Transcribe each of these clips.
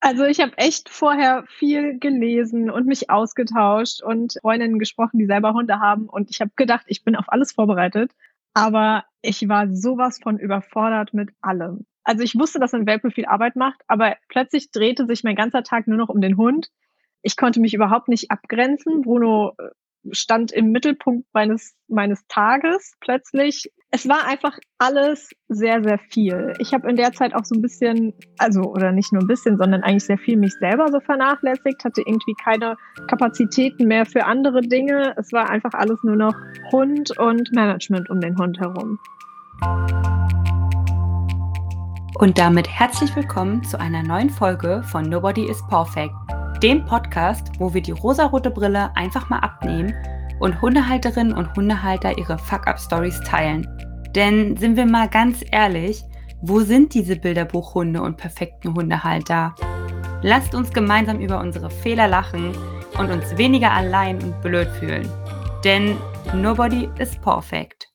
Also ich habe echt vorher viel gelesen und mich ausgetauscht und Freundinnen gesprochen, die selber Hunde haben. Und ich habe gedacht, ich bin auf alles vorbereitet. Aber ich war sowas von überfordert mit allem. Also ich wusste, dass ein Welpe viel Arbeit macht, aber plötzlich drehte sich mein ganzer Tag nur noch um den Hund. Ich konnte mich überhaupt nicht abgrenzen. Bruno äh, stand im Mittelpunkt meines, meines Tages plötzlich. Es war einfach alles sehr, sehr viel. Ich habe in der Zeit auch so ein bisschen, also oder nicht nur ein bisschen, sondern eigentlich sehr viel mich selber so vernachlässigt, hatte irgendwie keine Kapazitäten mehr für andere Dinge. Es war einfach alles nur noch Hund und Management um den Hund herum. Und damit herzlich willkommen zu einer neuen Folge von Nobody is Perfect dem Podcast, wo wir die rosarote Brille einfach mal abnehmen und Hundehalterinnen und Hundehalter ihre Fuck-Up-Stories teilen. Denn sind wir mal ganz ehrlich, wo sind diese Bilderbuchhunde und perfekten Hundehalter? Lasst uns gemeinsam über unsere Fehler lachen und uns weniger allein und blöd fühlen. Denn nobody is perfect.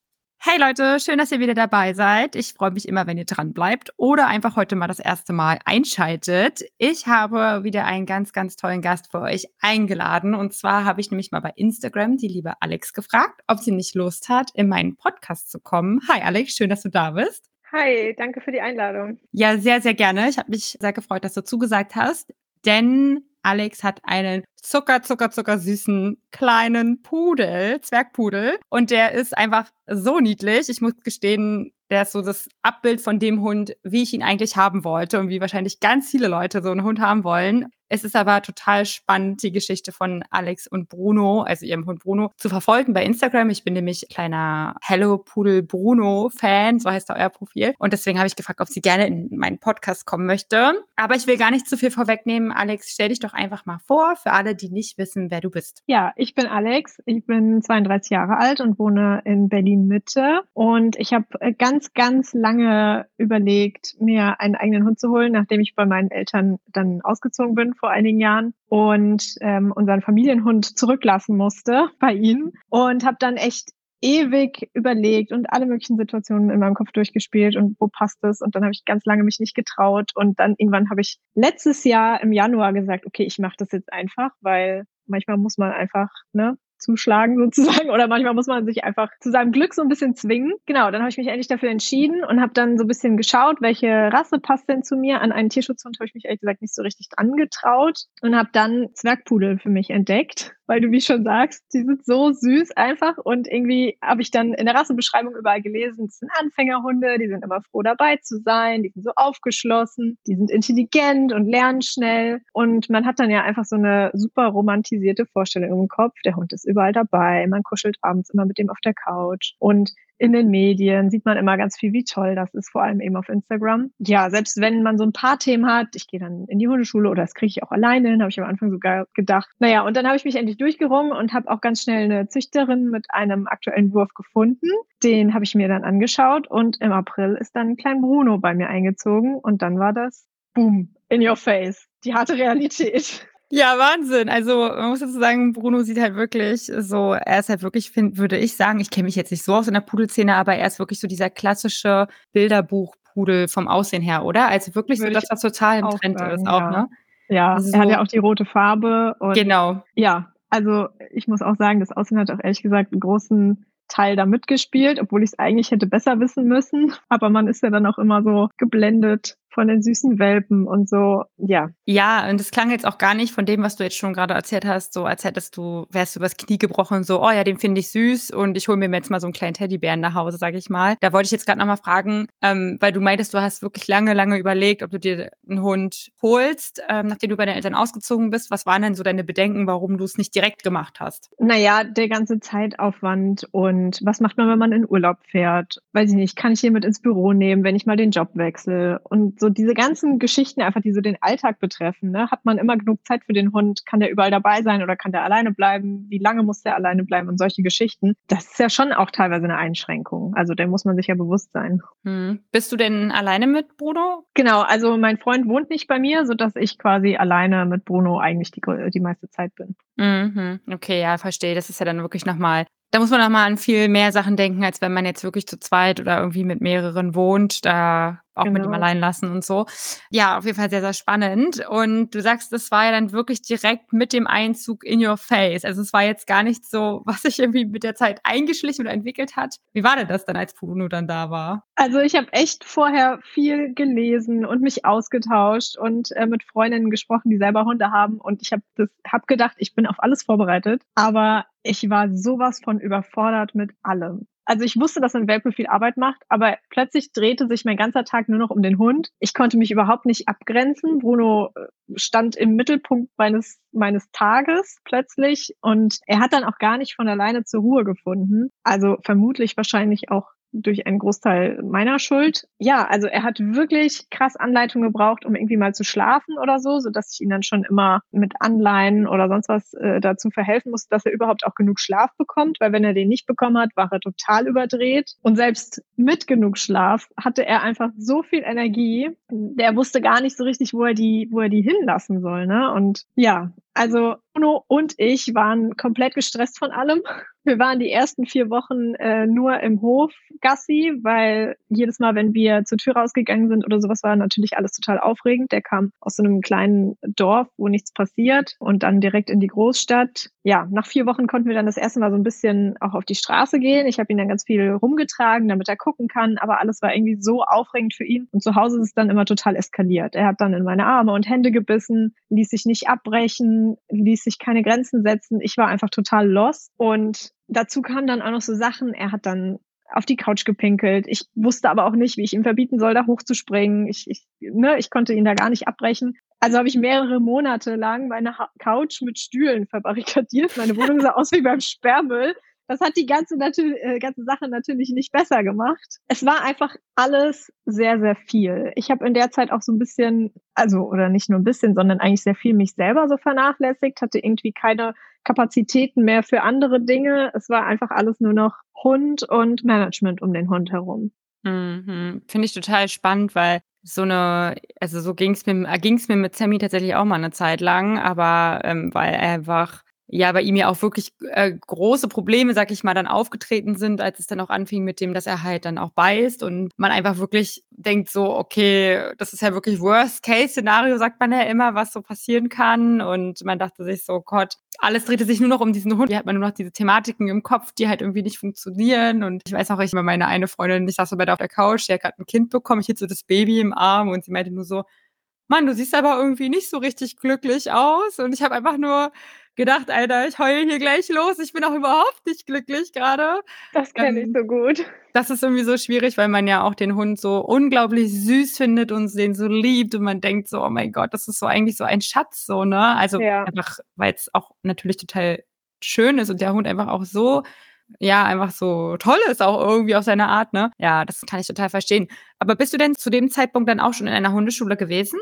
Hey Leute, schön, dass ihr wieder dabei seid. Ich freue mich immer, wenn ihr dran bleibt oder einfach heute mal das erste Mal einschaltet. Ich habe wieder einen ganz, ganz tollen Gast für euch eingeladen. Und zwar habe ich nämlich mal bei Instagram die liebe Alex gefragt, ob sie nicht Lust hat, in meinen Podcast zu kommen. Hi Alex, schön, dass du da bist. Hi, danke für die Einladung. Ja, sehr, sehr gerne. Ich habe mich sehr gefreut, dass du zugesagt hast, denn Alex hat einen zucker, zucker, zucker süßen kleinen Pudel, Zwergpudel. Und der ist einfach so niedlich. Ich muss gestehen, der ist so das Abbild von dem Hund, wie ich ihn eigentlich haben wollte und wie wahrscheinlich ganz viele Leute so einen Hund haben wollen. Es ist aber total spannend, die Geschichte von Alex und Bruno, also ihrem Hund Bruno, zu verfolgen bei Instagram. Ich bin nämlich kleiner Hello Pudel Bruno Fan, so heißt da euer Profil. Und deswegen habe ich gefragt, ob sie gerne in meinen Podcast kommen möchte. Aber ich will gar nicht zu viel vorwegnehmen. Alex, stell dich doch einfach mal vor für alle, die nicht wissen, wer du bist. Ja, ich bin Alex. Ich bin 32 Jahre alt und wohne in Berlin Mitte. Und ich habe ganz, ganz lange überlegt, mir einen eigenen Hund zu holen, nachdem ich bei meinen Eltern dann ausgezogen bin vor einigen Jahren und ähm, unseren Familienhund zurücklassen musste bei ihnen und habe dann echt ewig überlegt und alle möglichen Situationen in meinem Kopf durchgespielt und wo passt es? Und dann habe ich ganz lange mich nicht getraut und dann irgendwann habe ich letztes Jahr im Januar gesagt, okay, ich mache das jetzt einfach, weil manchmal muss man einfach ne, zuschlagen sozusagen oder manchmal muss man sich einfach zu seinem Glück so ein bisschen zwingen. Genau, dann habe ich mich endlich dafür entschieden und habe dann so ein bisschen geschaut, welche Rasse passt denn zu mir. An einen Tierschutzhund habe ich mich ehrlich gesagt nicht so richtig angetraut und habe dann Zwergpudel für mich entdeckt weil du wie schon sagst, die sind so süß einfach und irgendwie habe ich dann in der Rassebeschreibung überall gelesen, das sind Anfängerhunde, die sind immer froh dabei zu sein, die sind so aufgeschlossen, die sind intelligent und lernen schnell und man hat dann ja einfach so eine super romantisierte Vorstellung im Kopf, der Hund ist überall dabei, man kuschelt abends immer mit dem auf der Couch und in den Medien sieht man immer ganz viel, wie toll das ist, vor allem eben auf Instagram. Ja, selbst wenn man so ein paar Themen hat, ich gehe dann in die Hundeschule oder das kriege ich auch alleine hin, habe ich am Anfang sogar gedacht. Naja, und dann habe ich mich endlich durchgerungen und habe auch ganz schnell eine Züchterin mit einem aktuellen Wurf gefunden. Den habe ich mir dann angeschaut und im April ist dann ein kleiner Bruno bei mir eingezogen und dann war das Boom, in your face, die harte Realität. Ja, Wahnsinn. Also man muss dazu sagen, Bruno sieht halt wirklich so, er ist halt wirklich, find, würde ich sagen, ich kenne mich jetzt nicht so aus in der Pudelszene, aber er ist wirklich so dieser klassische Bilderbuchpudel vom Aussehen her, oder? Also wirklich würde so, dass das total im Trend sagen, ist auch, ja. ne? Ja, also er hat ja auch die rote Farbe. Und genau. Ja, also ich muss auch sagen, das Aussehen hat auch ehrlich gesagt einen großen Teil da mitgespielt, obwohl ich es eigentlich hätte besser wissen müssen. Aber man ist ja dann auch immer so geblendet von den süßen Welpen und so, ja. Ja, und es klang jetzt auch gar nicht von dem, was du jetzt schon gerade erzählt hast, so als hättest du, wärst du übers Knie gebrochen, so, oh ja, den finde ich süß und ich hole mir jetzt mal so einen kleinen Teddybären nach Hause, sage ich mal. Da wollte ich jetzt gerade nochmal fragen, ähm, weil du meintest, du hast wirklich lange, lange überlegt, ob du dir einen Hund holst, ähm, nachdem du bei deinen Eltern ausgezogen bist. Was waren denn so deine Bedenken, warum du es nicht direkt gemacht hast? Naja, der ganze Zeitaufwand und was macht man, wenn man in Urlaub fährt? Weiß ich nicht, kann ich mit ins Büro nehmen, wenn ich mal den Job wechsle und so so diese ganzen Geschichten einfach, die so den Alltag betreffen, ne? hat man immer genug Zeit für den Hund? Kann der überall dabei sein oder kann der alleine bleiben? Wie lange muss der alleine bleiben? Und solche Geschichten. Das ist ja schon auch teilweise eine Einschränkung. Also der muss man sich ja bewusst sein. Hm. Bist du denn alleine mit Bruno? Genau, also mein Freund wohnt nicht bei mir, sodass ich quasi alleine mit Bruno eigentlich die, die meiste Zeit bin. Mhm. Okay, ja, verstehe. Das ist ja dann wirklich nochmal da muss man noch mal an viel mehr Sachen denken, als wenn man jetzt wirklich zu zweit oder irgendwie mit mehreren wohnt. Da auch genau. mit ihm genau. allein lassen und so. Ja, auf jeden Fall sehr, sehr spannend. Und du sagst, das war ja dann wirklich direkt mit dem Einzug in your face. Also es war jetzt gar nicht so, was sich irgendwie mit der Zeit eingeschlichen oder entwickelt hat. Wie war denn das dann, als Bruno dann da war? Also ich habe echt vorher viel gelesen und mich ausgetauscht und äh, mit Freundinnen gesprochen, die selber Hunde haben. Und ich habe hab gedacht, ich bin auf alles vorbereitet. Aber ich war sowas von überfordert mit allem also ich wusste, dass ein Welpe viel Arbeit macht, aber plötzlich drehte sich mein ganzer Tag nur noch um den Hund. Ich konnte mich überhaupt nicht abgrenzen. Bruno äh, stand im Mittelpunkt meines, meines Tages plötzlich und er hat dann auch gar nicht von alleine zur Ruhe gefunden. Also vermutlich wahrscheinlich auch durch einen Großteil meiner Schuld. Ja, also er hat wirklich krass Anleitung gebraucht, um irgendwie mal zu schlafen oder so, so dass ich ihn dann schon immer mit Anleihen oder sonst was äh, dazu verhelfen musste, dass er überhaupt auch genug Schlaf bekommt, weil wenn er den nicht bekommen hat, war er total überdreht. Und selbst mit genug Schlaf hatte er einfach so viel Energie, der wusste gar nicht so richtig, wo er die, wo er die hinlassen soll. Ne? Und ja, also Bruno und ich waren komplett gestresst von allem. Wir waren die ersten vier Wochen äh, nur im Hof Gassi, weil jedes Mal, wenn wir zur Tür rausgegangen sind oder sowas, war natürlich alles total aufregend. Der kam aus so einem kleinen Dorf, wo nichts passiert und dann direkt in die Großstadt. Ja, nach vier Wochen konnten wir dann das erste Mal so ein bisschen auch auf die Straße gehen. Ich habe ihn dann ganz viel rumgetragen, damit er gucken kann, aber alles war irgendwie so aufregend für ihn. Und zu Hause ist es dann immer total eskaliert. Er hat dann in meine Arme und Hände gebissen, ließ sich nicht abbrechen, ließ sich keine Grenzen setzen. Ich war einfach total lost. Und dazu kamen dann auch noch so Sachen. Er hat dann auf die Couch gepinkelt. Ich wusste aber auch nicht, wie ich ihm verbieten soll, da hochzuspringen. Ich, ich, ne, ich konnte ihn da gar nicht abbrechen. Also habe ich mehrere Monate lang meine Couch mit Stühlen verbarrikadiert. Meine Wohnung sah aus wie beim Sperrmüll. Das hat die ganze, äh, ganze Sache natürlich nicht besser gemacht. Es war einfach alles sehr, sehr viel. Ich habe in der Zeit auch so ein bisschen, also oder nicht nur ein bisschen, sondern eigentlich sehr viel mich selber so vernachlässigt, hatte irgendwie keine Kapazitäten mehr für andere Dinge. Es war einfach alles nur noch Hund und Management um den Hund herum. Mhm. Finde ich total spannend, weil so eine, also so ging es mir, ging's mir mit Sammy tatsächlich auch mal eine Zeit lang, aber ähm, weil er einfach ja bei ihm ja auch wirklich äh, große Probleme, sag ich mal, dann aufgetreten sind, als es dann auch anfing mit dem, dass er halt dann auch beißt und man einfach wirklich denkt so, okay, das ist ja wirklich Worst-Case-Szenario, sagt man ja immer, was so passieren kann. Und man dachte sich so, Gott, alles drehte sich nur noch um diesen Hund, hier hat man nur noch diese Thematiken im Kopf, die halt irgendwie nicht funktionieren. Und ich weiß auch, ich meine eine Freundin, ich saß so bei der auf der Couch, die hat gerade ein Kind bekommen, ich hielt so das Baby im Arm und sie meinte nur so, Mann, du siehst aber irgendwie nicht so richtig glücklich aus. Und ich habe einfach nur gedacht, Alter, ich heule hier gleich los. Ich bin auch überhaupt nicht glücklich gerade. Das kenne ähm, ich so gut. Das ist irgendwie so schwierig, weil man ja auch den Hund so unglaublich süß findet und den so liebt und man denkt so, oh mein Gott, das ist so eigentlich so ein Schatz, so, ne? Also ja. einfach, weil es auch natürlich total schön ist und der Hund einfach auch so ja, einfach so toll ist auch irgendwie auf seine Art, ne? Ja, das kann ich total verstehen. Aber bist du denn zu dem Zeitpunkt dann auch schon in einer Hundeschule gewesen?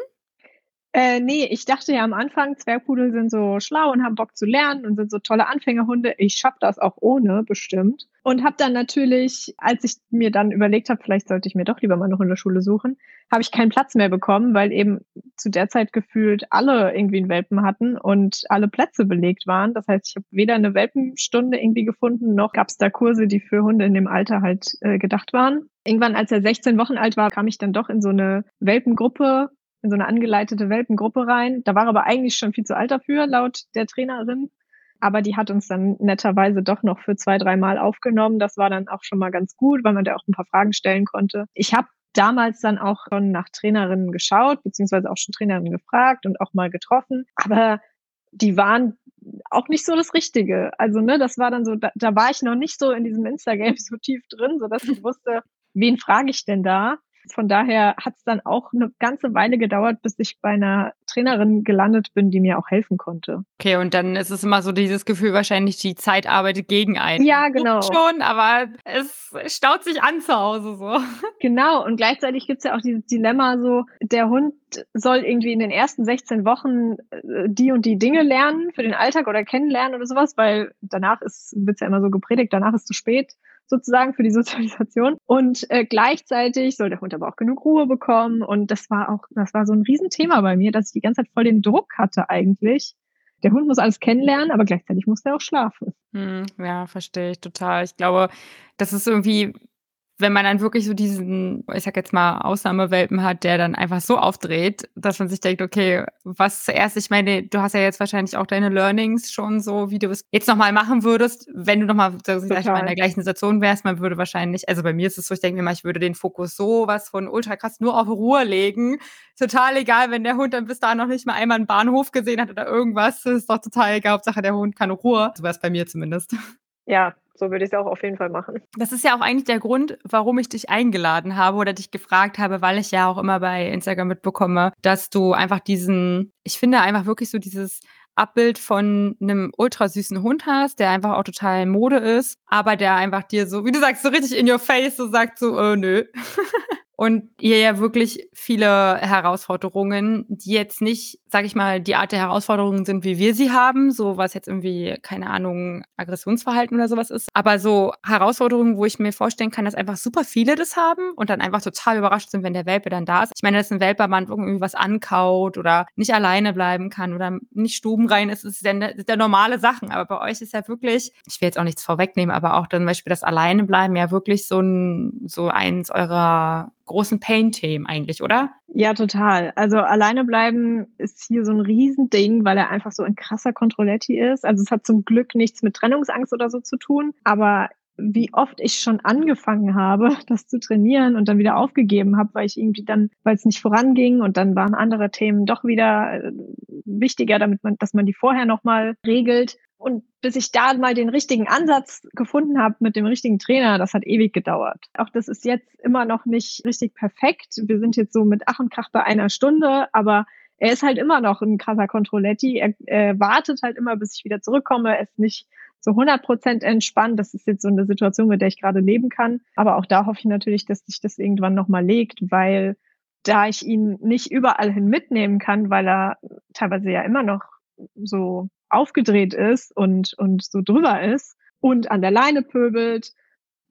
Äh, nee, ich dachte ja am Anfang, Zwergpudel sind so schlau und haben Bock zu lernen und sind so tolle Anfängerhunde. Ich schaff das auch ohne, bestimmt. Und habe dann natürlich, als ich mir dann überlegt habe, vielleicht sollte ich mir doch lieber mal eine Hundeschule suchen, habe ich keinen Platz mehr bekommen, weil eben zu der Zeit gefühlt alle irgendwie einen Welpen hatten und alle Plätze belegt waren. Das heißt, ich habe weder eine Welpenstunde irgendwie gefunden, noch gab es da Kurse, die für Hunde in dem Alter halt äh, gedacht waren. Irgendwann, als er 16 Wochen alt war, kam ich dann doch in so eine Welpengruppe in so eine angeleitete Welpengruppe rein. Da war aber eigentlich schon viel zu alt dafür, laut der Trainerin. Aber die hat uns dann netterweise doch noch für zwei, dreimal aufgenommen. Das war dann auch schon mal ganz gut, weil man da auch ein paar Fragen stellen konnte. Ich habe damals dann auch schon nach Trainerinnen geschaut, beziehungsweise auch schon Trainerinnen gefragt und auch mal getroffen. Aber die waren auch nicht so das Richtige. Also, ne, das war dann so, da, da war ich noch nicht so in diesem Instagram so tief drin, so dass ich wusste, wen frage ich denn da? Von daher hat es dann auch eine ganze Weile gedauert, bis ich bei einer Trainerin gelandet bin, die mir auch helfen konnte. Okay, und dann ist es immer so dieses Gefühl, wahrscheinlich die Zeit arbeitet gegen einen. Ja, genau. Schon, aber es staut sich an zu Hause so. Genau, und gleichzeitig gibt es ja auch dieses Dilemma so, der Hund soll irgendwie in den ersten 16 Wochen äh, die und die Dinge lernen für den Alltag oder kennenlernen oder sowas, weil danach ist, wird ja immer so gepredigt, danach ist zu spät sozusagen für die Sozialisation. Und äh, gleichzeitig soll der Hund aber auch genug Ruhe bekommen. Und das war auch, das war so ein Riesenthema bei mir, dass ich die ganze Zeit voll den Druck hatte eigentlich. Der Hund muss alles kennenlernen, aber gleichzeitig muss er auch schlafen. Hm, ja, verstehe ich total. Ich glaube, das ist irgendwie wenn man dann wirklich so diesen, ich sag jetzt mal, Ausnahmewelpen hat, der dann einfach so aufdreht, dass man sich denkt, okay, was zuerst, ich meine, du hast ja jetzt wahrscheinlich auch deine Learnings schon so, wie du es jetzt nochmal machen würdest, wenn du nochmal, sag ich mal, in der gleichen Situation wärst, man würde wahrscheinlich, also bei mir ist es so, ich denke mir mal, ich würde den Fokus so was von ultra krass nur auf Ruhe legen. Total egal, wenn der Hund dann bis dahin noch nicht mal einmal einen Bahnhof gesehen hat oder irgendwas, ist doch total egal, Hauptsache der Hund kann Ruhe. So wäre es bei mir zumindest. Ja, so würde ich es auch auf jeden Fall machen. Das ist ja auch eigentlich der Grund, warum ich dich eingeladen habe oder dich gefragt habe, weil ich ja auch immer bei Instagram mitbekomme, dass du einfach diesen, ich finde einfach wirklich so dieses Abbild von einem ultra süßen Hund hast, der einfach auch total Mode ist, aber der einfach dir so, wie du sagst, so richtig in your face so sagt so, äh, nö. und ihr ja wirklich viele Herausforderungen, die jetzt nicht, sag ich mal, die Art der Herausforderungen sind, wie wir sie haben, so was jetzt irgendwie, keine Ahnung, Aggressionsverhalten oder sowas ist, aber so Herausforderungen, wo ich mir vorstellen kann, dass einfach super viele das haben und dann einfach total überrascht sind, wenn der Welpe dann da ist. Ich meine, dass ein Welpe man irgendwie was ankaut oder nicht alleine bleiben kann oder nicht stubenrein ist, ist der, der normale Sachen, aber bei euch ist ja wirklich, ich will jetzt auch nichts vorwegnehmen, aber auch dann zum Beispiel das Alleine bleiben ja wirklich so ein, so eins eurer großen Pain-Themen eigentlich, oder? Ja, total. Also alleine bleiben ist hier so ein Riesending, weil er einfach so ein krasser Controletti ist. Also es hat zum Glück nichts mit Trennungsangst oder so zu tun, aber wie oft ich schon angefangen habe, das zu trainieren und dann wieder aufgegeben habe, weil ich irgendwie dann, weil es nicht voranging und dann waren andere Themen doch wieder äh, wichtiger, damit man, dass man die vorher nochmal regelt. Und bis ich da mal den richtigen Ansatz gefunden habe mit dem richtigen Trainer, das hat ewig gedauert. Auch das ist jetzt immer noch nicht richtig perfekt. Wir sind jetzt so mit Ach und Krach bei einer Stunde, aber er ist halt immer noch ein krasser Controletti. Er, er wartet halt immer, bis ich wieder zurückkomme. Er ist nicht so 100 Prozent entspannt. Das ist jetzt so eine Situation, mit der ich gerade leben kann. Aber auch da hoffe ich natürlich, dass sich das irgendwann nochmal legt, weil da ich ihn nicht überall hin mitnehmen kann, weil er teilweise ja immer noch so aufgedreht ist und, und so drüber ist und an der Leine pöbelt.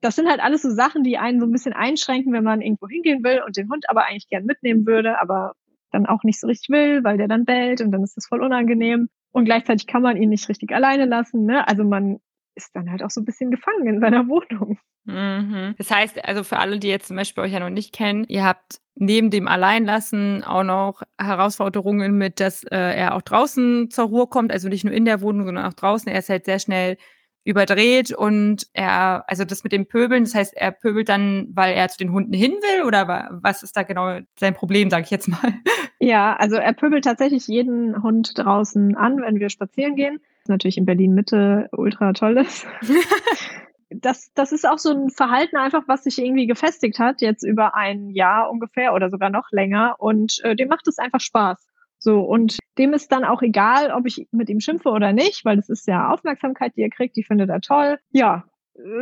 Das sind halt alles so Sachen, die einen so ein bisschen einschränken, wenn man irgendwo hingehen will und den Hund aber eigentlich gern mitnehmen würde, aber dann auch nicht so richtig will, weil der dann bellt und dann ist das voll unangenehm. Und gleichzeitig kann man ihn nicht richtig alleine lassen. Ne? Also man ist dann halt auch so ein bisschen gefangen in seiner Wohnung. Mhm. Das heißt, also für alle, die jetzt zum Beispiel euch ja noch nicht kennen, ihr habt neben dem Alleinlassen auch noch Herausforderungen mit, dass äh, er auch draußen zur Ruhe kommt, also nicht nur in der Wohnung, sondern auch draußen. Er ist halt sehr schnell überdreht und er, also das mit dem Pöbeln, das heißt, er pöbelt dann, weil er zu den Hunden hin will oder was ist da genau sein Problem, sage ich jetzt mal? Ja, also er pöbelt tatsächlich jeden Hund draußen an, wenn wir spazieren gehen. Natürlich in Berlin Mitte ultra toll ist. das, das ist auch so ein Verhalten einfach, was sich irgendwie gefestigt hat, jetzt über ein Jahr ungefähr oder sogar noch länger. Und äh, dem macht es einfach Spaß. So, und dem ist dann auch egal, ob ich mit ihm schimpfe oder nicht, weil das ist ja Aufmerksamkeit, die er kriegt, die findet er toll. Ja,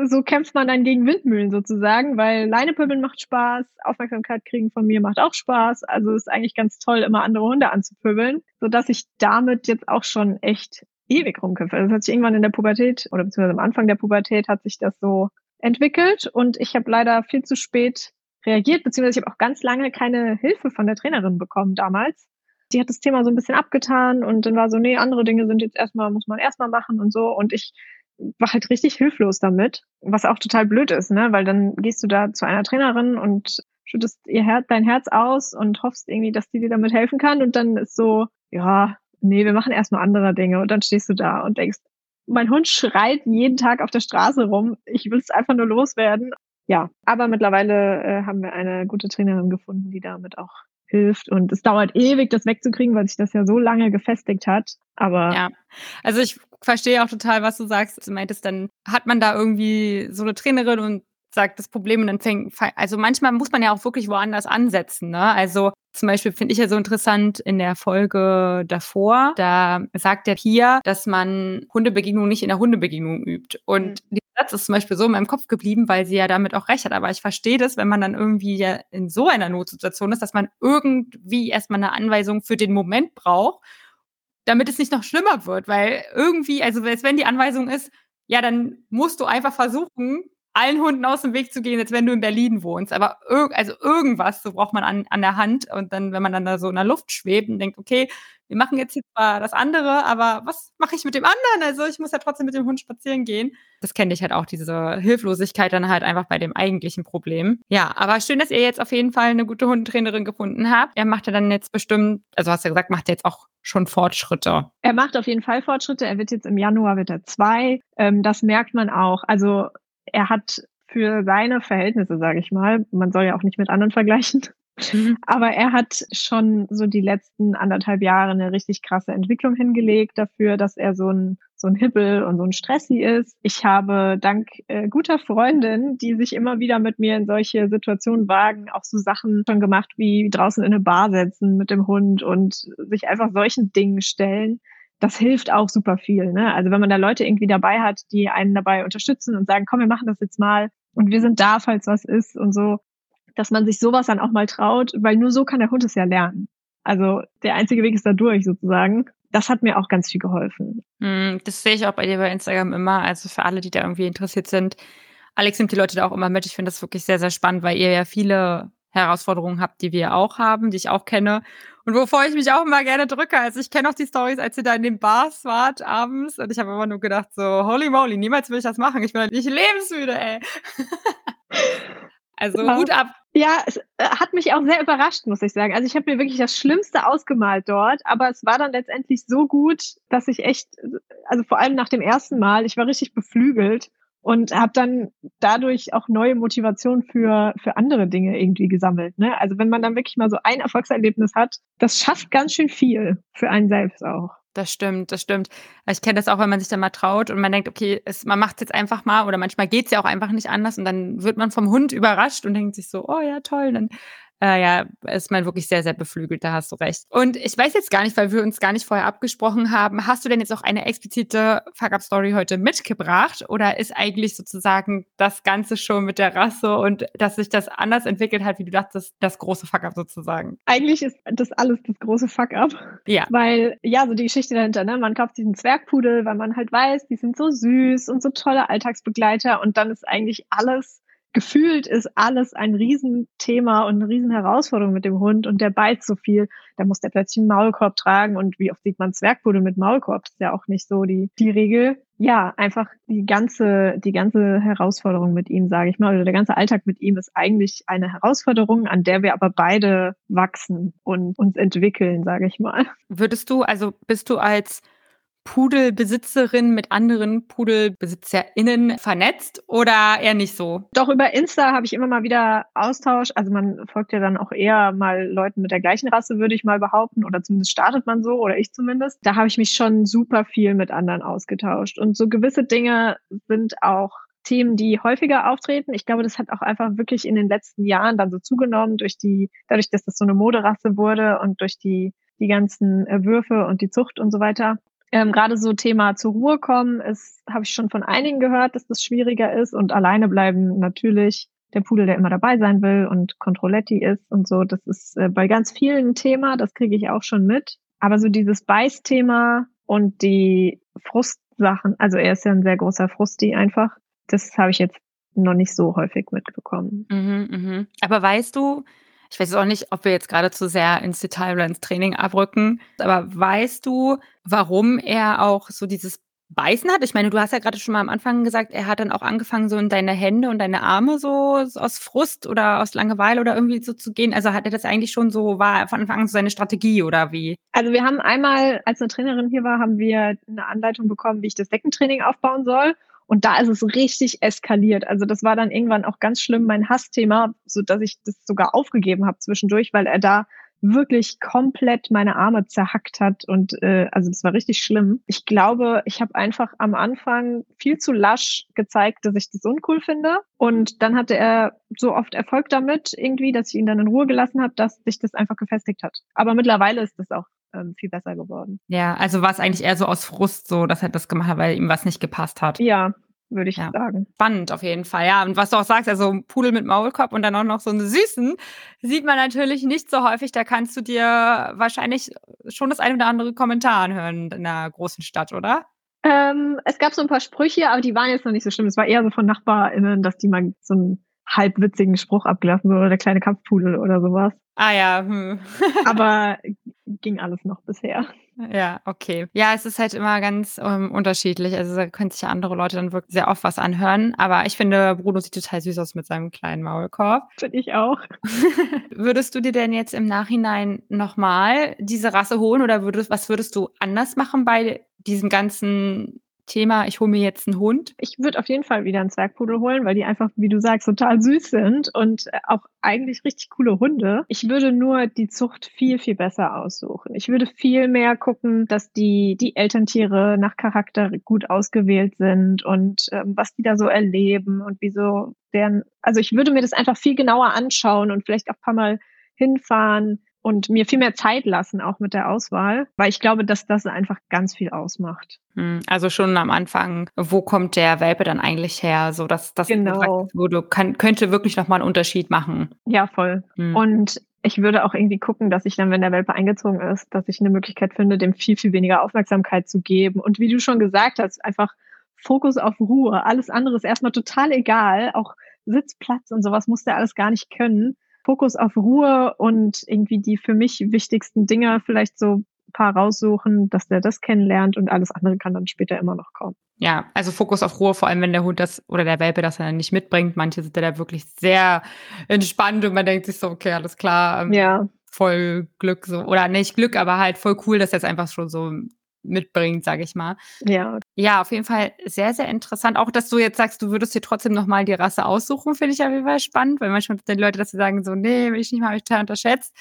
so kämpft man dann gegen Windmühlen sozusagen, weil Leinepöbeln macht Spaß, Aufmerksamkeit kriegen von mir macht auch Spaß. Also ist eigentlich ganz toll, immer andere Hunde anzupöbeln, sodass ich damit jetzt auch schon echt ewig rumkämpfe. Also das hat sich irgendwann in der Pubertät oder beziehungsweise am Anfang der Pubertät hat sich das so entwickelt und ich habe leider viel zu spät reagiert, beziehungsweise ich habe auch ganz lange keine Hilfe von der Trainerin bekommen damals. Die hat das Thema so ein bisschen abgetan und dann war so, nee, andere Dinge sind jetzt erstmal, muss man erstmal machen und so. Und ich war halt richtig hilflos damit, was auch total blöd ist, ne? Weil dann gehst du da zu einer Trainerin und schüttest ihr Herz, dein Herz aus und hoffst irgendwie, dass die dir damit helfen kann. Und dann ist so, ja, nee, wir machen erstmal andere Dinge. Und dann stehst du da und denkst, mein Hund schreit jeden Tag auf der Straße rum. Ich will es einfach nur loswerden. Ja, aber mittlerweile äh, haben wir eine gute Trainerin gefunden, die damit auch hilft. Und es dauert ewig, das wegzukriegen, weil sich das ja so lange gefestigt hat. Aber ja, also ich verstehe auch total, was du sagst. Du meintest, dann hat man da irgendwie so eine Trainerin und sagt das Problem und dann fängt, also manchmal muss man ja auch wirklich woanders ansetzen. Ne? Also zum Beispiel finde ich ja so interessant in der Folge davor, da sagt der Pia, dass man Hundebegegnung nicht in der Hundebegegnung übt. Und mhm. dieser Satz ist zum Beispiel so in meinem Kopf geblieben, weil sie ja damit auch recht hat. Aber ich verstehe das, wenn man dann irgendwie ja in so einer Notsituation ist, dass man irgendwie erstmal eine Anweisung für den Moment braucht, damit es nicht noch schlimmer wird. Weil irgendwie, also wenn die Anweisung ist, ja, dann musst du einfach versuchen, allen Hunden aus dem Weg zu gehen, als wenn du in Berlin wohnst. Aber irg also irgendwas, so braucht man an, an der Hand. Und dann, wenn man dann da so in der Luft schwebt und denkt, okay, wir machen jetzt hier zwar das andere, aber was mache ich mit dem anderen? Also ich muss ja trotzdem mit dem Hund spazieren gehen. Das kenne ich halt auch, diese Hilflosigkeit dann halt einfach bei dem eigentlichen Problem. Ja, aber schön, dass ihr jetzt auf jeden Fall eine gute Hundetrainerin gefunden habt. Er macht ja dann jetzt bestimmt, also hast du ja gesagt, macht er jetzt auch schon Fortschritte. Er macht auf jeden Fall Fortschritte. Er wird jetzt im Januar wird er zwei. Ähm, das merkt man auch. Also er hat für seine Verhältnisse, sage ich mal, man soll ja auch nicht mit anderen vergleichen, mhm. aber er hat schon so die letzten anderthalb Jahre eine richtig krasse Entwicklung hingelegt dafür, dass er so ein so ein Hibbel und so ein Stressi ist. Ich habe dank äh, guter Freundin, die sich immer wieder mit mir in solche Situationen wagen, auch so Sachen schon gemacht wie draußen in eine Bar setzen mit dem Hund und sich einfach solchen Dingen stellen das hilft auch super viel. Ne? Also wenn man da Leute irgendwie dabei hat, die einen dabei unterstützen und sagen, komm, wir machen das jetzt mal und wir sind da, falls was ist und so, dass man sich sowas dann auch mal traut, weil nur so kann der Hund es ja lernen. Also der einzige Weg ist da durch sozusagen. Das hat mir auch ganz viel geholfen. Hm, das sehe ich auch bei dir bei Instagram immer. Also für alle, die da irgendwie interessiert sind. Alex nimmt die Leute da auch immer mit. Ich finde das wirklich sehr, sehr spannend, weil ihr ja viele Herausforderungen habt, die wir auch haben, die ich auch kenne. Und wovor ich mich auch immer gerne drücke. Also ich kenne auch die Stories, als ihr da in den Bars wart abends und ich habe immer nur gedacht so, holy moly, niemals will ich das machen. Ich bin halt nicht lebensmüde, ey. also ja. Hut ab. Ja, es äh, hat mich auch sehr überrascht, muss ich sagen. Also ich habe mir wirklich das Schlimmste ausgemalt dort, aber es war dann letztendlich so gut, dass ich echt, also vor allem nach dem ersten Mal, ich war richtig beflügelt und habe dann dadurch auch neue Motivation für für andere Dinge irgendwie gesammelt. Ne? Also wenn man dann wirklich mal so ein Erfolgserlebnis hat, das schafft ganz schön viel für einen selbst auch. Das stimmt, das stimmt. Ich kenne das auch, wenn man sich dann mal traut und man denkt, okay, es, man macht es jetzt einfach mal oder manchmal geht es ja auch einfach nicht anders und dann wird man vom Hund überrascht und denkt sich so, oh ja, toll, dann äh, ja, ist man wirklich sehr, sehr beflügelt, da hast du recht. Und ich weiß jetzt gar nicht, weil wir uns gar nicht vorher abgesprochen haben, hast du denn jetzt auch eine explizite Fuck-Up-Story heute mitgebracht oder ist eigentlich sozusagen das Ganze schon mit der Rasse und dass sich das anders entwickelt hat, wie du dachtest, das große Fuck-Up sozusagen? Eigentlich ist das alles das große Fuck-Up. Ja. Weil, ja, so die Geschichte dahinter, ne? Man kauft diesen Zwergpudel, weil man halt weiß, die sind so süß und so tolle Alltagsbegleiter und dann ist eigentlich alles gefühlt ist alles ein Riesenthema und eine Riesenherausforderung mit dem Hund und der beißt so viel. Da muss der plötzlich einen Maulkorb tragen und wie oft sieht man Zwergpudel mit Maulkorb? Das ist ja auch nicht so die, die Regel. Ja, einfach die ganze, die ganze Herausforderung mit ihm, sage ich mal, oder der ganze Alltag mit ihm ist eigentlich eine Herausforderung, an der wir aber beide wachsen und uns entwickeln, sage ich mal. Würdest du, also bist du als Pudelbesitzerin mit anderen PudelbesitzerInnen vernetzt oder eher nicht so? Doch, über Insta habe ich immer mal wieder Austausch. Also man folgt ja dann auch eher mal Leuten mit der gleichen Rasse, würde ich mal behaupten. Oder zumindest startet man so, oder ich zumindest. Da habe ich mich schon super viel mit anderen ausgetauscht. Und so gewisse Dinge sind auch Themen, die häufiger auftreten. Ich glaube, das hat auch einfach wirklich in den letzten Jahren dann so zugenommen durch die, dadurch, dass das so eine Moderasse wurde und durch die, die ganzen Würfe und die Zucht und so weiter. Ähm, Gerade so Thema zur Ruhe kommen, habe ich schon von einigen gehört, dass das schwieriger ist und alleine bleiben natürlich der Pudel, der immer dabei sein will und Controletti ist und so. Das ist äh, bei ganz vielen Thema, das kriege ich auch schon mit. Aber so dieses Beißthema und die Frustsachen, also er ist ja ein sehr großer Frusti einfach, das habe ich jetzt noch nicht so häufig mitbekommen. Mhm, mh. Aber weißt du, ich weiß auch nicht, ob wir jetzt gerade zu sehr ins Detail oder ins Training abrücken, aber weißt du, warum er auch so dieses Beißen hat? Ich meine, du hast ja gerade schon mal am Anfang gesagt, er hat dann auch angefangen, so in deine Hände und deine Arme so, so aus Frust oder aus Langeweile oder irgendwie so zu gehen. Also hat er das eigentlich schon so, war von Anfang an so seine Strategie oder wie? Also wir haben einmal, als eine Trainerin hier war, haben wir eine Anleitung bekommen, wie ich das Deckentraining aufbauen soll. Und da ist es richtig eskaliert. Also das war dann irgendwann auch ganz schlimm mein Hassthema, so dass ich das sogar aufgegeben habe zwischendurch, weil er da wirklich komplett meine Arme zerhackt hat und äh, also das war richtig schlimm. Ich glaube, ich habe einfach am Anfang viel zu lasch gezeigt, dass ich das uncool finde und dann hatte er so oft Erfolg damit irgendwie, dass ich ihn dann in Ruhe gelassen habe, dass sich das einfach gefestigt hat. Aber mittlerweile ist das auch ähm, viel besser geworden. Ja, also war es eigentlich eher so aus Frust so, dass er das gemacht hat, weil ihm was nicht gepasst hat. Ja, würde ich ja. sagen. Spannend auf jeden Fall, ja. Und was du auch sagst, also ein Pudel mit Maulkorb und dann auch noch so einen süßen, sieht man natürlich nicht so häufig. Da kannst du dir wahrscheinlich schon das eine oder andere Kommentar anhören in einer großen Stadt, oder? Ähm, es gab so ein paar Sprüche, aber die waren jetzt noch nicht so schlimm. Es war eher so von NachbarInnen, dass die mal so einen halbwitzigen Spruch abgelassen wurde oder der kleine Kampfpudel oder sowas. Ah ja. Hm. aber ging alles noch bisher. Ja, okay. Ja, es ist halt immer ganz ähm, unterschiedlich. Also da können sich ja andere Leute dann wirklich sehr oft was anhören. Aber ich finde, Bruno sieht total süß aus mit seinem kleinen Maulkorb. Finde ich auch. würdest du dir denn jetzt im Nachhinein nochmal diese Rasse holen oder würdest, was würdest du anders machen bei diesem ganzen Thema, ich hole mir jetzt einen Hund? Ich würde auf jeden Fall wieder einen Zwergpudel holen, weil die einfach, wie du sagst, total süß sind und äh, auch eigentlich richtig coole Hunde. Ich würde nur die Zucht viel, viel besser aussuchen. Ich würde viel mehr gucken, dass die, die Elterntiere nach Charakter gut ausgewählt sind und ähm, was die da so erleben und wieso deren, also ich würde mir das einfach viel genauer anschauen und vielleicht auch ein paar Mal hinfahren, und mir viel mehr Zeit lassen, auch mit der Auswahl, weil ich glaube, dass das einfach ganz viel ausmacht. Hm, also schon am Anfang, wo kommt der Welpe dann eigentlich her? So dass das genau. wurde, kann, könnte wirklich nochmal einen Unterschied machen. Ja, voll. Hm. Und ich würde auch irgendwie gucken, dass ich dann, wenn der Welpe eingezogen ist, dass ich eine Möglichkeit finde, dem viel, viel weniger Aufmerksamkeit zu geben. Und wie du schon gesagt hast, einfach Fokus auf Ruhe. Alles andere ist erstmal total egal. Auch Sitzplatz und sowas muss der alles gar nicht können. Fokus auf Ruhe und irgendwie die für mich wichtigsten Dinge vielleicht so ein paar raussuchen, dass der das kennenlernt und alles andere kann dann später immer noch kommen. Ja, also Fokus auf Ruhe, vor allem wenn der Hund das oder der Welpe das dann nicht mitbringt. Manche sind da wirklich sehr entspannt und man denkt sich so, okay, alles klar. Ähm, ja. Voll Glück so. Oder nicht Glück, aber halt voll cool, dass jetzt einfach schon so mitbringt, sage ich mal. Ja. Ja, auf jeden Fall sehr, sehr interessant. Auch, dass du jetzt sagst, du würdest dir trotzdem nochmal die Rasse aussuchen, finde ich auf jeden Fall spannend, weil manchmal sind die Leute, dass sie sagen so, nee, will ich nicht mal, habe ich total unterschätzt.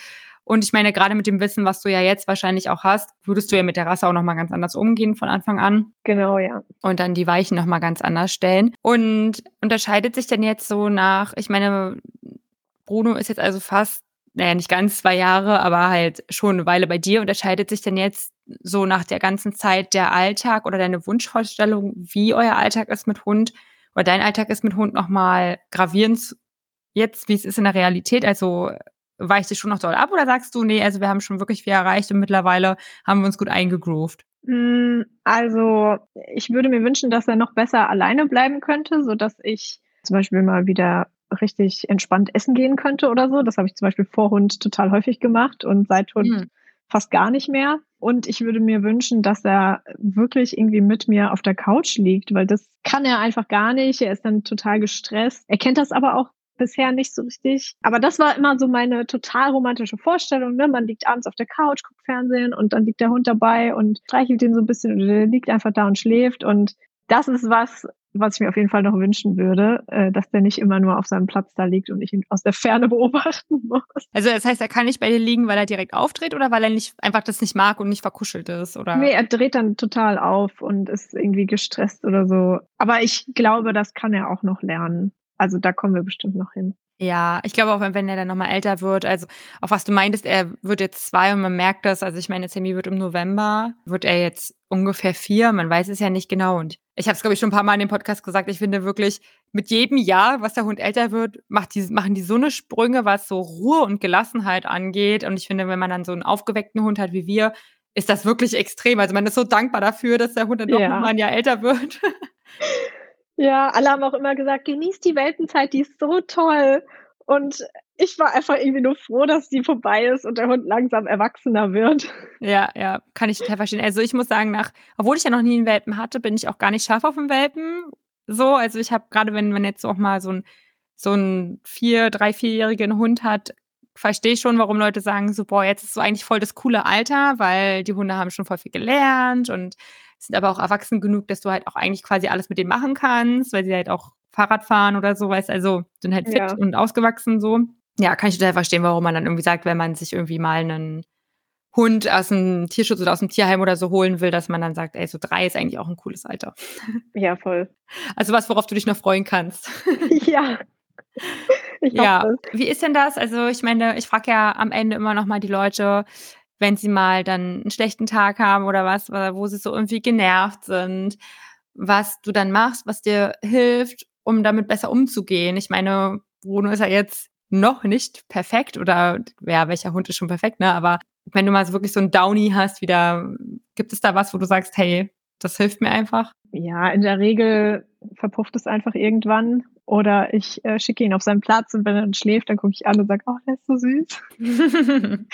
Und ich meine, gerade mit dem Wissen, was du ja jetzt wahrscheinlich auch hast, würdest du ja mit der Rasse auch nochmal ganz anders umgehen von Anfang an. Genau, ja. Und dann die Weichen nochmal ganz anders stellen. Und unterscheidet sich denn jetzt so nach, ich meine, Bruno ist jetzt also fast naja, nicht ganz zwei Jahre, aber halt schon eine Weile bei dir. Unterscheidet sich denn jetzt so nach der ganzen Zeit der Alltag oder deine Wunschvorstellung, wie euer Alltag ist mit Hund oder dein Alltag ist mit Hund nochmal gravierend jetzt, wie es ist in der Realität? Also weicht es schon noch doll ab oder sagst du, nee, also wir haben schon wirklich viel erreicht und mittlerweile haben wir uns gut eingegroovt? Hm, also ich würde mir wünschen, dass er noch besser alleine bleiben könnte, so dass ich zum Beispiel mal wieder richtig entspannt essen gehen könnte oder so. Das habe ich zum Beispiel vor Hund total häufig gemacht und seit Hund mhm. fast gar nicht mehr. Und ich würde mir wünschen, dass er wirklich irgendwie mit mir auf der Couch liegt, weil das kann er einfach gar nicht. Er ist dann total gestresst. Er kennt das aber auch bisher nicht so richtig. Aber das war immer so meine total romantische Vorstellung. Ne? Man liegt abends auf der Couch, guckt Fernsehen und dann liegt der Hund dabei und streichelt ihn so ein bisschen und er liegt einfach da und schläft. Und das ist was, was ich mir auf jeden Fall noch wünschen würde, äh, dass der nicht immer nur auf seinem Platz da liegt und ich ihn aus der Ferne beobachten muss. Also das heißt, er kann nicht bei dir liegen, weil er direkt aufdreht oder weil er nicht einfach das nicht mag und nicht verkuschelt ist, oder? Nee, er dreht dann total auf und ist irgendwie gestresst oder so. Aber ich glaube, das kann er auch noch lernen. Also da kommen wir bestimmt noch hin. Ja, ich glaube auch, wenn, er dann nochmal älter wird, also auch was du meintest, er wird jetzt zwei und man merkt das, also ich meine, Sammy wird im November, wird er jetzt ungefähr vier, man weiß es ja nicht genau und ich habe es, glaube ich, schon ein paar Mal in dem Podcast gesagt, ich finde wirklich, mit jedem Jahr, was der Hund älter wird, macht die, machen die so eine Sprünge, was so Ruhe und Gelassenheit angeht und ich finde, wenn man dann so einen aufgeweckten Hund hat wie wir, ist das wirklich extrem, also man ist so dankbar dafür, dass der Hund dann doch ja. noch mal ein Jahr älter wird. Ja, alle haben auch immer gesagt, genießt die Welpenzeit, die ist so toll. Und ich war einfach irgendwie nur froh, dass die vorbei ist und der Hund langsam erwachsener wird. Ja, ja, kann ich total verstehen. Also ich muss sagen, nach, obwohl ich ja noch nie einen Welpen hatte, bin ich auch gar nicht scharf auf einen Welpen. So, also ich habe gerade, wenn man jetzt auch mal so ein so vier, drei, vierjährigen Hund hat, verstehe ich schon, warum Leute sagen, so, boah, jetzt ist so eigentlich voll das coole Alter, weil die Hunde haben schon voll viel gelernt und sind aber auch erwachsen genug, dass du halt auch eigentlich quasi alles mit denen machen kannst, weil sie halt auch Fahrrad fahren oder so, weißt also sind halt fit ja. und ausgewachsen so. Ja, kann ich total verstehen, warum man dann irgendwie sagt, wenn man sich irgendwie mal einen Hund aus dem Tierschutz oder aus dem Tierheim oder so holen will, dass man dann sagt, ey, so drei ist eigentlich auch ein cooles Alter. Ja, voll. Also was, worauf du dich noch freuen kannst. Ja. Ich ja, wie ist denn das? Also ich meine, ich frage ja am Ende immer noch mal die Leute, wenn sie mal dann einen schlechten Tag haben oder was, wo sie so irgendwie genervt sind, was du dann machst, was dir hilft, um damit besser umzugehen. Ich meine, Bruno ist ja jetzt noch nicht perfekt oder ja, welcher Hund ist schon perfekt, ne? Aber wenn du mal so wirklich so ein Downy hast, wieder, gibt es da was, wo du sagst, hey, das hilft mir einfach? Ja, in der Regel verpufft es einfach irgendwann. Oder ich äh, schicke ihn auf seinen Platz und wenn er dann schläft, dann gucke ich an und sage, oh, der ist so süß.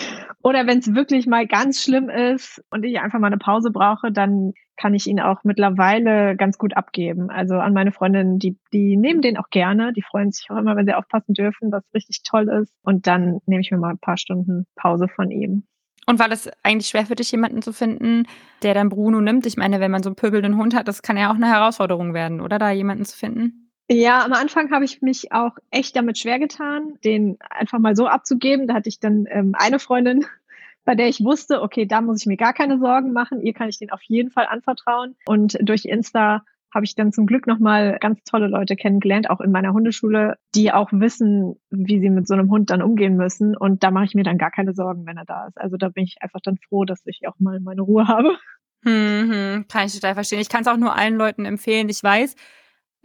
Oder wenn es wirklich mal ganz schlimm ist und ich einfach mal eine Pause brauche, dann kann ich ihn auch mittlerweile ganz gut abgeben. Also an meine Freundinnen, die, die nehmen den auch gerne. Die freuen sich auch immer, wenn sie aufpassen dürfen, was richtig toll ist. Und dann nehme ich mir mal ein paar Stunden Pause von ihm. Und war das eigentlich schwer für dich, jemanden zu finden, der dann Bruno nimmt? Ich meine, wenn man so einen pöbelnden Hund hat, das kann ja auch eine Herausforderung werden, oder da jemanden zu finden? Ja, am Anfang habe ich mich auch echt damit schwer getan, den einfach mal so abzugeben. Da hatte ich dann ähm, eine Freundin, bei der ich wusste, okay, da muss ich mir gar keine Sorgen machen. Ihr kann ich den auf jeden Fall anvertrauen. Und durch Insta habe ich dann zum Glück nochmal ganz tolle Leute kennengelernt, auch in meiner Hundeschule, die auch wissen, wie sie mit so einem Hund dann umgehen müssen. Und da mache ich mir dann gar keine Sorgen, wenn er da ist. Also da bin ich einfach dann froh, dass ich auch mal meine Ruhe habe. Mhm, kann ich total verstehen. Ich kann es auch nur allen Leuten empfehlen. Ich weiß,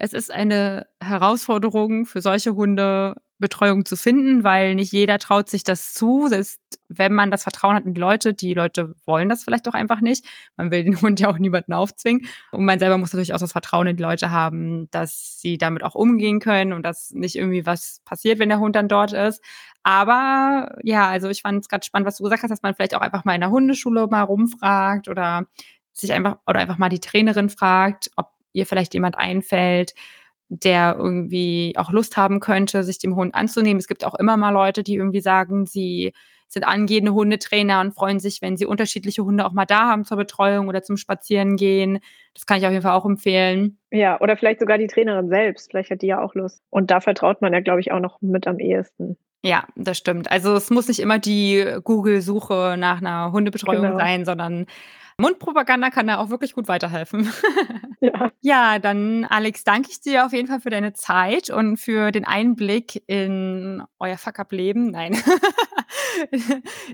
es ist eine Herausforderung für solche Hunde, Betreuung zu finden, weil nicht jeder traut sich das zu. Selbst wenn man das Vertrauen hat in die Leute, die Leute wollen das vielleicht auch einfach nicht. Man will den Hund ja auch niemanden aufzwingen. Und man selber muss natürlich auch das Vertrauen in die Leute haben, dass sie damit auch umgehen können und dass nicht irgendwie was passiert, wenn der Hund dann dort ist. Aber ja, also ich fand es gerade spannend, was du gesagt hast, dass man vielleicht auch einfach mal in der Hundeschule mal rumfragt oder sich einfach oder einfach mal die Trainerin fragt, ob ihr vielleicht jemand einfällt, der irgendwie auch Lust haben könnte, sich dem Hund anzunehmen. Es gibt auch immer mal Leute, die irgendwie sagen, sie sind angehende Hundetrainer und freuen sich, wenn sie unterschiedliche Hunde auch mal da haben zur Betreuung oder zum Spazierengehen. Das kann ich auf jeden Fall auch empfehlen. Ja, oder vielleicht sogar die Trainerin selbst. Vielleicht hat die ja auch Lust. Und da vertraut man ja, glaube ich, auch noch mit am ehesten. Ja, das stimmt. Also es muss nicht immer die Google-Suche nach einer Hundebetreuung genau. sein, sondern Mundpropaganda kann da auch wirklich gut weiterhelfen. Ja. ja, dann Alex, danke ich dir auf jeden Fall für deine Zeit und für den Einblick in euer Fuck-up-Leben. Nein.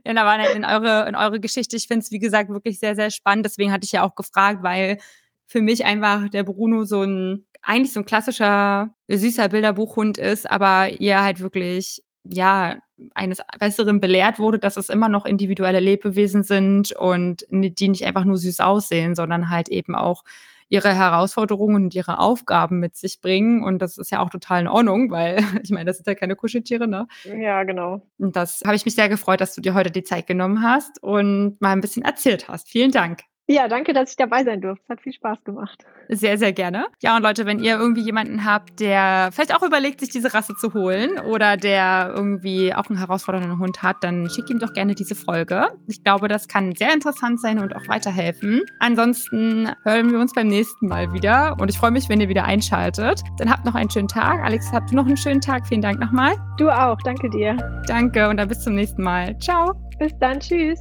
in, in, eure, in eure Geschichte. Ich finde es, wie gesagt, wirklich sehr, sehr spannend. Deswegen hatte ich ja auch gefragt, weil für mich einfach der Bruno so ein, eigentlich so ein klassischer, süßer Bilderbuchhund ist, aber ihr halt wirklich ja, eines Besseren belehrt wurde, dass es immer noch individuelle Lebewesen sind und die nicht einfach nur süß aussehen, sondern halt eben auch ihre Herausforderungen und ihre Aufgaben mit sich bringen. Und das ist ja auch total in Ordnung, weil ich meine, das sind ja keine Kuscheltiere, ne? Ja, genau. Und das habe ich mich sehr gefreut, dass du dir heute die Zeit genommen hast und mal ein bisschen erzählt hast. Vielen Dank. Ja, danke, dass ich dabei sein durfte. Es hat viel Spaß gemacht. Sehr, sehr gerne. Ja, und Leute, wenn ihr irgendwie jemanden habt, der vielleicht auch überlegt, sich diese Rasse zu holen oder der irgendwie auch einen herausfordernden Hund hat, dann schickt ihm doch gerne diese Folge. Ich glaube, das kann sehr interessant sein und auch weiterhelfen. Ansonsten hören wir uns beim nächsten Mal wieder und ich freue mich, wenn ihr wieder einschaltet. Dann habt noch einen schönen Tag. Alex, habt noch einen schönen Tag? Vielen Dank nochmal. Du auch. Danke dir. Danke und dann bis zum nächsten Mal. Ciao. Bis dann. Tschüss.